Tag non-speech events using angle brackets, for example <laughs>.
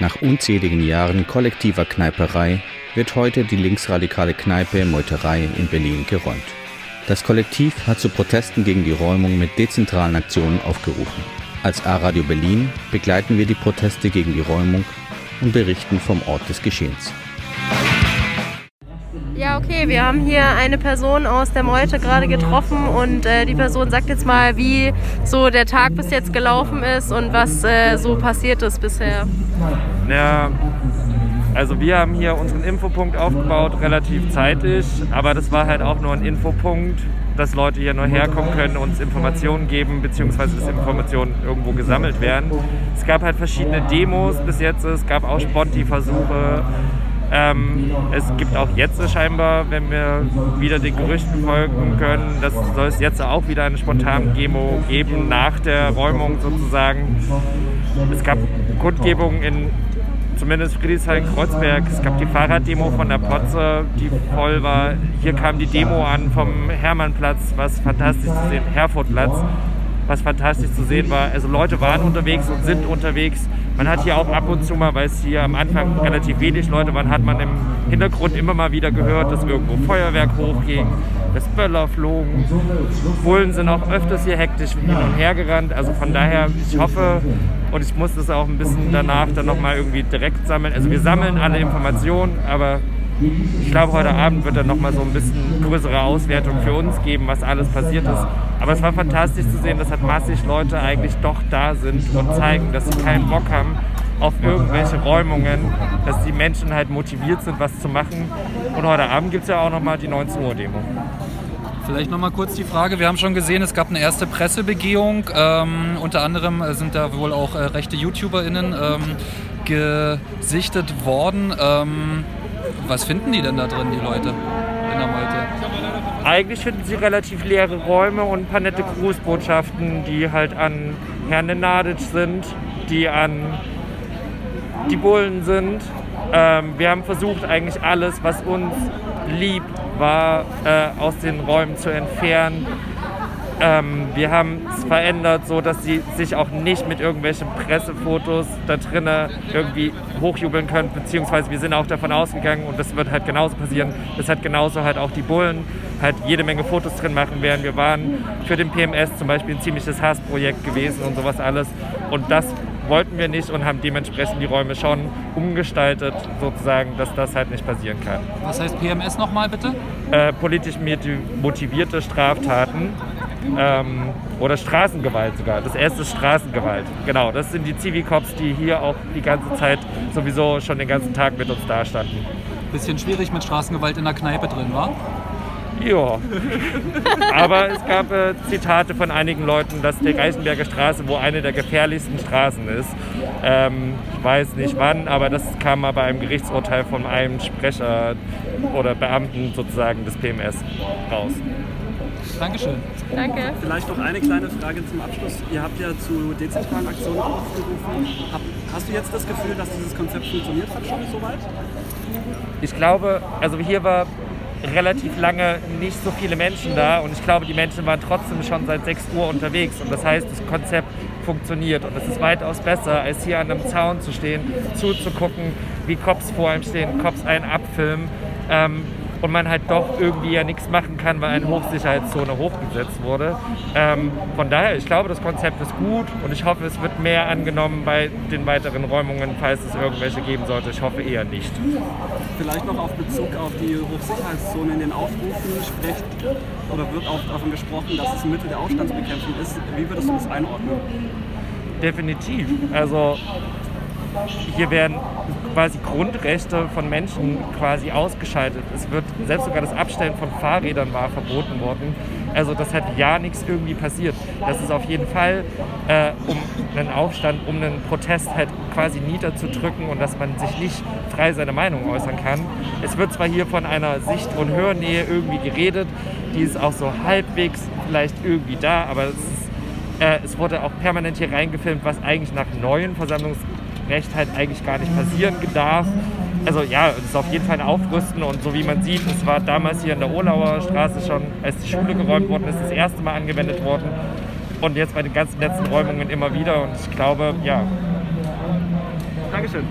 Nach unzähligen Jahren kollektiver Kneiperei wird heute die linksradikale Kneipe Meuterei in Berlin geräumt. Das Kollektiv hat zu Protesten gegen die Räumung mit dezentralen Aktionen aufgerufen. Als A-Radio Berlin begleiten wir die Proteste gegen die Räumung und berichten vom Ort des Geschehens. Ja, okay, wir haben hier eine Person aus der Meute gerade getroffen und äh, die Person sagt jetzt mal, wie so der Tag bis jetzt gelaufen ist und was äh, so passiert ist bisher. Ja, also wir haben hier unseren Infopunkt aufgebaut, relativ zeitig, aber das war halt auch nur ein Infopunkt, dass Leute hier nur herkommen können, uns Informationen geben, beziehungsweise dass Informationen irgendwo gesammelt werden. Es gab halt verschiedene Demos bis jetzt, es gab auch Sponti-Versuche, ähm, es gibt auch jetzt scheinbar, wenn wir wieder den Gerüchten folgen können, dass soll es jetzt auch wieder eine spontane Demo geben nach der Räumung sozusagen. Es gab Kundgebungen in zumindest Friedrichshain-Kreuzberg. Es gab die Fahrraddemo von der Potze, die voll war. Hier kam die Demo an vom Hermannplatz, was fantastisch zu sehen, Herfordplatz, was fantastisch zu sehen war. Also Leute waren unterwegs und sind unterwegs. Man hat hier auch ab und zu mal, weil es hier am Anfang relativ wenig Leute waren, hat man im Hintergrund immer mal wieder gehört, dass irgendwo Feuerwerk hochging, dass Böller flogen. Bullen sind auch öfters hier hektisch hin und her gerannt. Also von daher, ich hoffe und ich muss das auch ein bisschen danach dann nochmal irgendwie direkt sammeln. Also wir sammeln alle Informationen, aber ich glaube, heute Abend wird dann nochmal so ein bisschen größere Auswertung für uns geben, was alles passiert ist. Aber es war fantastisch zu sehen, dass halt massig Leute eigentlich doch da sind und zeigen, dass sie keinen Bock haben auf irgendwelche Räumungen, dass die Menschen halt motiviert sind, was zu machen. Und heute Abend gibt es ja auch nochmal die 19 Uhr Demo. Vielleicht nochmal kurz die Frage. Wir haben schon gesehen, es gab eine erste Pressebegehung. Ähm, unter anderem sind da wohl auch äh, rechte YouTuberInnen ähm, gesichtet worden. Ähm, was finden die denn da drin, die Leute in der Meute? Eigentlich finden sie relativ leere Räume und ein paar nette Grußbotschaften, die halt an Herrn Nenadic sind, die an die Bullen sind. Ähm, wir haben versucht, eigentlich alles, was uns lieb war, äh, aus den Räumen zu entfernen. Ähm, wir haben es verändert, so dass sie sich auch nicht mit irgendwelchen Pressefotos da drinnen irgendwie hochjubeln können, beziehungsweise wir sind auch davon ausgegangen und das wird halt genauso passieren, dass halt genauso halt auch die Bullen halt jede Menge Fotos drin machen werden. Wir waren für den PMS zum Beispiel ein ziemliches Hassprojekt gewesen und sowas alles und das wollten wir nicht und haben dementsprechend die Räume schon umgestaltet, sozusagen, dass das halt nicht passieren kann. Was heißt PMS nochmal bitte? Äh, politisch motivierte Straftaten ähm, oder Straßengewalt sogar. Das erste ist Straßengewalt. Genau, das sind die Zivilcops, die hier auch die ganze Zeit sowieso schon den ganzen Tag mit uns dastanden. Bisschen schwierig mit Straßengewalt in der Kneipe drin, war? Ja. <laughs> Aber es gab äh, Zitate von einigen Leuten, dass der Geisenberger Straße wohl eine der gefährlichsten Straßen ist. Ähm, ich weiß nicht wann, aber das kam mal bei einem Gerichtsurteil von einem Sprecher oder Beamten sozusagen des PMS raus. Dankeschön. Danke. Vielleicht noch eine kleine Frage zum Abschluss. Ihr habt ja zu dezentralen Aktionen aufgerufen. hast du jetzt das Gefühl, dass dieses Konzept funktioniert hat schon soweit? Ich glaube, also hier war relativ lange nicht so viele Menschen da und ich glaube, die Menschen waren trotzdem schon seit 6 Uhr unterwegs und das heißt, das Konzept funktioniert und es ist weitaus besser, als hier an einem Zaun zu stehen, zuzugucken, wie Cops vor einem stehen, Cops einen abfilmen. Ähm, und man halt doch irgendwie ja nichts machen kann, weil eine Hochsicherheitszone hochgesetzt wurde. Ähm, von daher, ich glaube, das Konzept ist gut und ich hoffe, es wird mehr angenommen bei den weiteren Räumungen, falls es irgendwelche geben sollte. Ich hoffe eher nicht. Vielleicht noch auf Bezug auf die Hochsicherheitszone in den Aufrufen spricht oder wird auch davon gesprochen, dass es ein Mittel der Aufstandsbekämpfung ist. Wie würdest du das einordnen? Definitiv. Also hier werden quasi Grundrechte von Menschen quasi ausgeschaltet. Es wird selbst sogar das Abstellen von Fahrrädern war verboten worden. Also das hat ja nichts irgendwie passiert. Das ist auf jeden Fall äh, um einen Aufstand, um einen Protest halt quasi niederzudrücken und dass man sich nicht frei seine Meinung äußern kann. Es wird zwar hier von einer Sicht- und Hörnähe irgendwie geredet, die ist auch so halbwegs vielleicht irgendwie da, aber es, ist, äh, es wurde auch permanent hier reingefilmt, was eigentlich nach neuen Versammlungs Recht halt eigentlich gar nicht passieren darf. Also ja, es ist auf jeden Fall ein Aufrüsten und so wie man sieht, es war damals hier in der Olauer Straße schon, als die Schule geräumt worden ist, das erste Mal angewendet worden und jetzt bei den ganzen letzten Räumungen immer wieder und ich glaube, ja. Dankeschön.